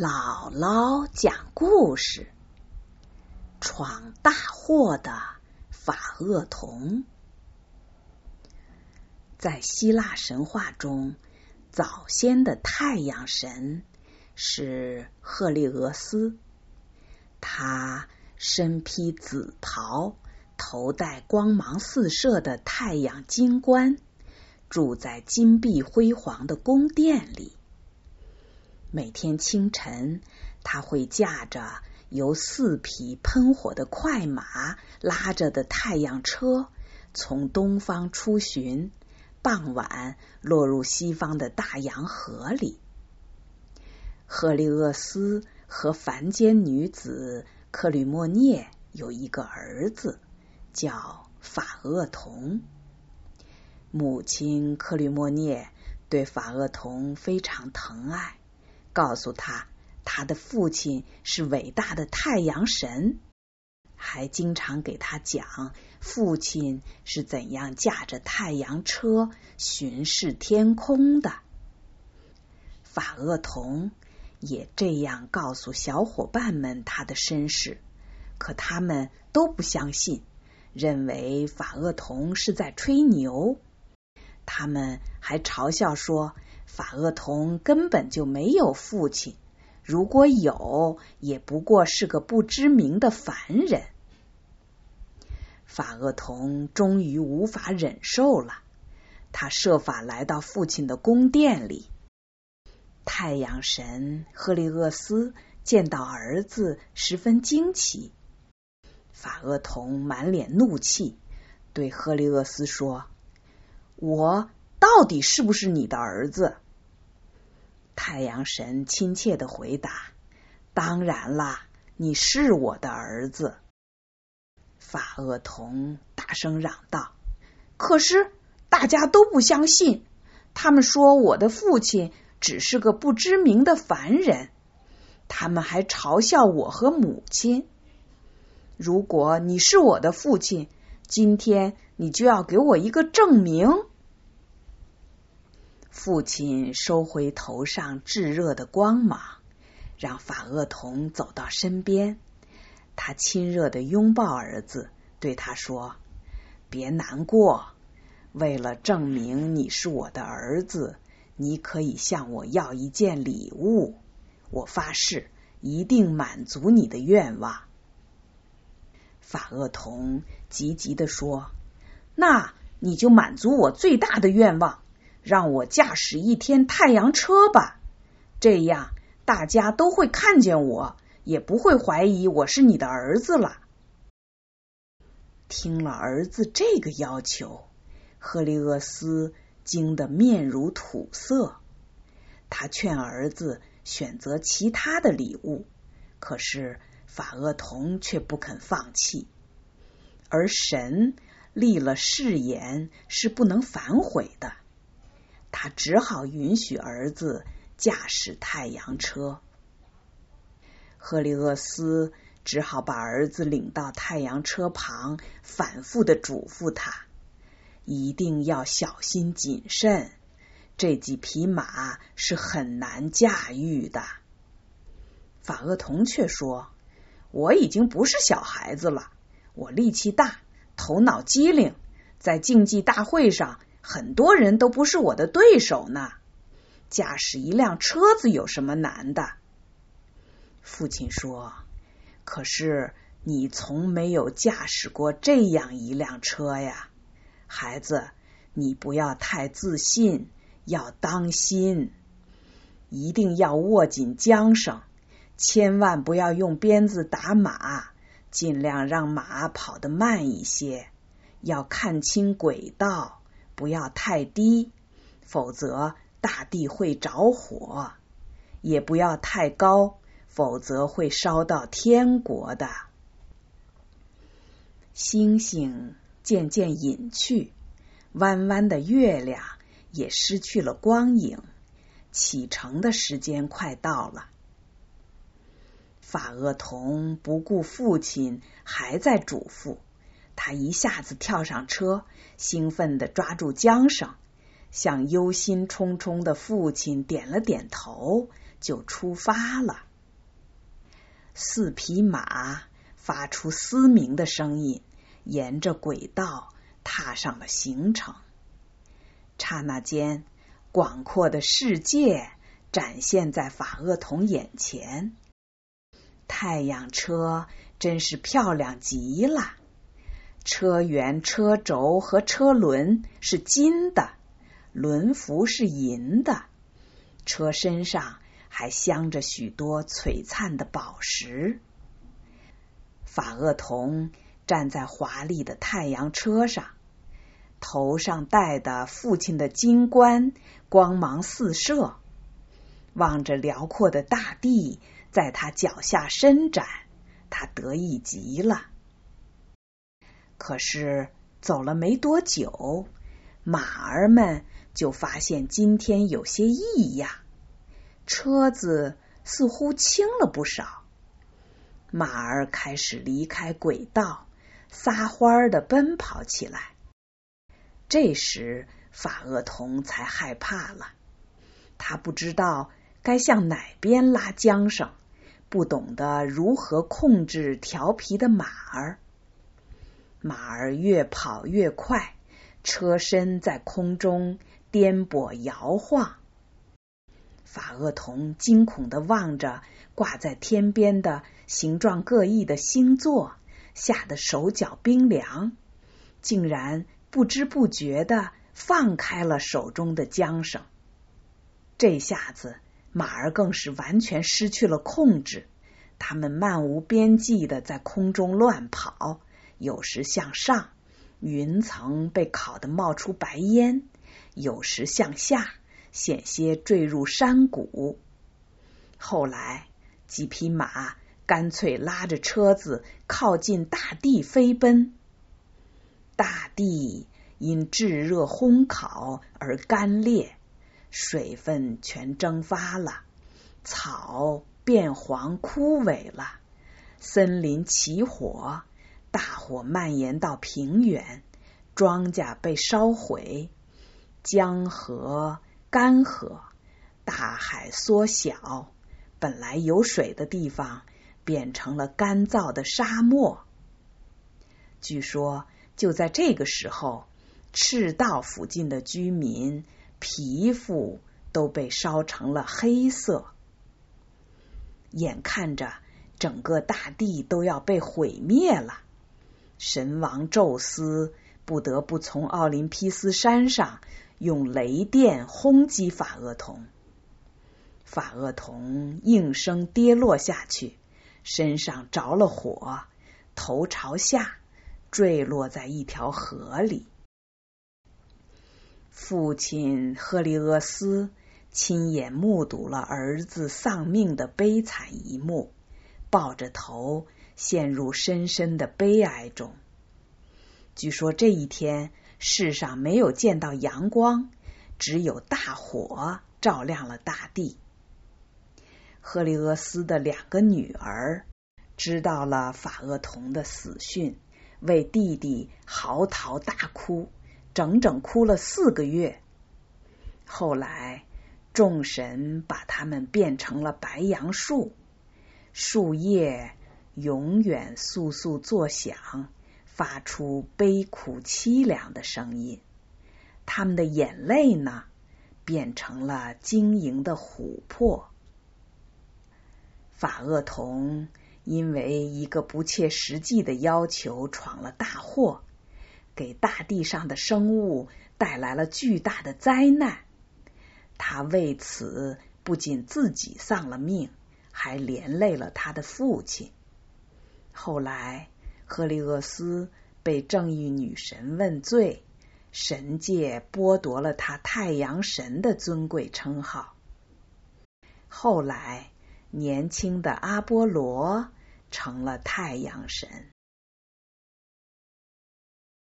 姥姥讲故事：闯大祸的法厄同。在希腊神话中，早先的太阳神是赫利俄斯。他身披紫袍，头戴光芒四射的太阳金冠，住在金碧辉煌的宫殿里。每天清晨，他会驾着由四匹喷火的快马拉着的太阳车，从东方出巡，傍晚落入西方的大洋河里。赫利厄斯和凡间女子克吕莫涅有一个儿子，叫法厄同。母亲克吕莫涅对法厄同非常疼爱。告诉他，他的父亲是伟大的太阳神，还经常给他讲父亲是怎样驾着太阳车巡视天空的。法厄同也这样告诉小伙伴们他的身世，可他们都不相信，认为法厄同是在吹牛。他们还嘲笑说。法厄同根本就没有父亲，如果有，也不过是个不知名的凡人。法厄同终于无法忍受了，他设法来到父亲的宫殿里。太阳神赫利厄斯见到儿子，十分惊奇。法厄同满脸怒气，对赫利厄斯说：“我。”到底是不是你的儿子？太阳神亲切的回答：“当然啦，你是我的儿子。”法厄同大声嚷道：“可是大家都不相信，他们说我的父亲只是个不知名的凡人，他们还嘲笑我和母亲。如果你是我的父亲，今天你就要给我一个证明。”父亲收回头上炙热的光芒，让法厄同走到身边。他亲热的拥抱儿子，对他说：“别难过，为了证明你是我的儿子，你可以向我要一件礼物。我发誓一定满足你的愿望。”法厄同急急的说：“那你就满足我最大的愿望。”让我驾驶一天太阳车吧，这样大家都会看见我，也不会怀疑我是你的儿子了。听了儿子这个要求，赫利厄斯惊得面如土色。他劝儿子选择其他的礼物，可是法厄同却不肯放弃。而神立了誓言，是不能反悔的。他只好允许儿子驾驶太阳车。赫利厄斯只好把儿子领到太阳车旁，反复的嘱咐他一定要小心谨慎。这几匹马是很难驾驭的。法厄同却说：“我已经不是小孩子了，我力气大，头脑机灵，在竞技大会上。”很多人都不是我的对手呢。驾驶一辆车子有什么难的？父亲说：“可是你从没有驾驶过这样一辆车呀，孩子，你不要太自信，要当心，一定要握紧缰绳，千万不要用鞭子打马，尽量让马跑得慢一些，要看清轨道。”不要太低，否则大地会着火；也不要太高，否则会烧到天国的。星星渐渐隐去，弯弯的月亮也失去了光影。启程的时间快到了。法厄同不顾父亲还在嘱咐。他一下子跳上车，兴奋的抓住缰绳，向忧心忡忡的父亲点了点头，就出发了。四匹马发出嘶鸣的声音，沿着轨道踏上了行程。刹那间，广阔的世界展现在法厄同眼前。太阳车真是漂亮极了，车辕、车轴和车轮是金的，轮辐是银的，车身上还镶着许多璀璨的宝石。法厄同站在华丽的太阳车上。头上戴的父亲的金冠，光芒四射，望着辽阔的大地在他脚下伸展，他得意极了。可是走了没多久，马儿们就发现今天有些异样，车子似乎轻了不少，马儿开始离开轨道，撒欢儿的奔跑起来。这时，法厄同才害怕了。他不知道该向哪边拉缰绳，不懂得如何控制调皮的马儿。马儿越跑越快，车身在空中颠簸摇晃。法厄同惊恐的望着挂在天边的形状各异的星座，吓得手脚冰凉，竟然。不知不觉的放开了手中的缰绳，这下子马儿更是完全失去了控制。它们漫无边际的在空中乱跑，有时向上，云层被烤得冒出白烟；有时向下，险些坠入山谷。后来，几匹马干脆拉着车子靠近大地飞奔。大地因炙热烘烤而干裂，水分全蒸发了，草变黄枯萎了，森林起火，大火蔓延到平原，庄稼被烧毁，江河干涸，大海缩小，本来有水的地方变成了干燥的沙漠。据说。就在这个时候，赤道附近的居民皮肤都被烧成了黑色。眼看着整个大地都要被毁灭了，神王宙斯不得不从奥林匹斯山上用雷电轰击法厄同。法厄同应声跌落下去，身上着了火，头朝下。坠落在一条河里。父亲赫利俄斯亲眼目睹了儿子丧命的悲惨一幕，抱着头陷入深深的悲哀中。据说这一天世上没有见到阳光，只有大火照亮了大地。赫利俄斯的两个女儿知道了法厄同的死讯。为弟弟嚎啕大哭，整整哭了四个月。后来，众神把他们变成了白杨树，树叶永远簌簌作响，发出悲苦凄凉的声音。他们的眼泪呢，变成了晶莹的琥珀。法厄同。因为一个不切实际的要求闯了大祸，给大地上的生物带来了巨大的灾难。他为此不仅自己丧了命，还连累了他的父亲。后来，赫利厄斯被正义女神问罪，神界剥夺了他太阳神的尊贵称号。后来，年轻的阿波罗。成了太阳神。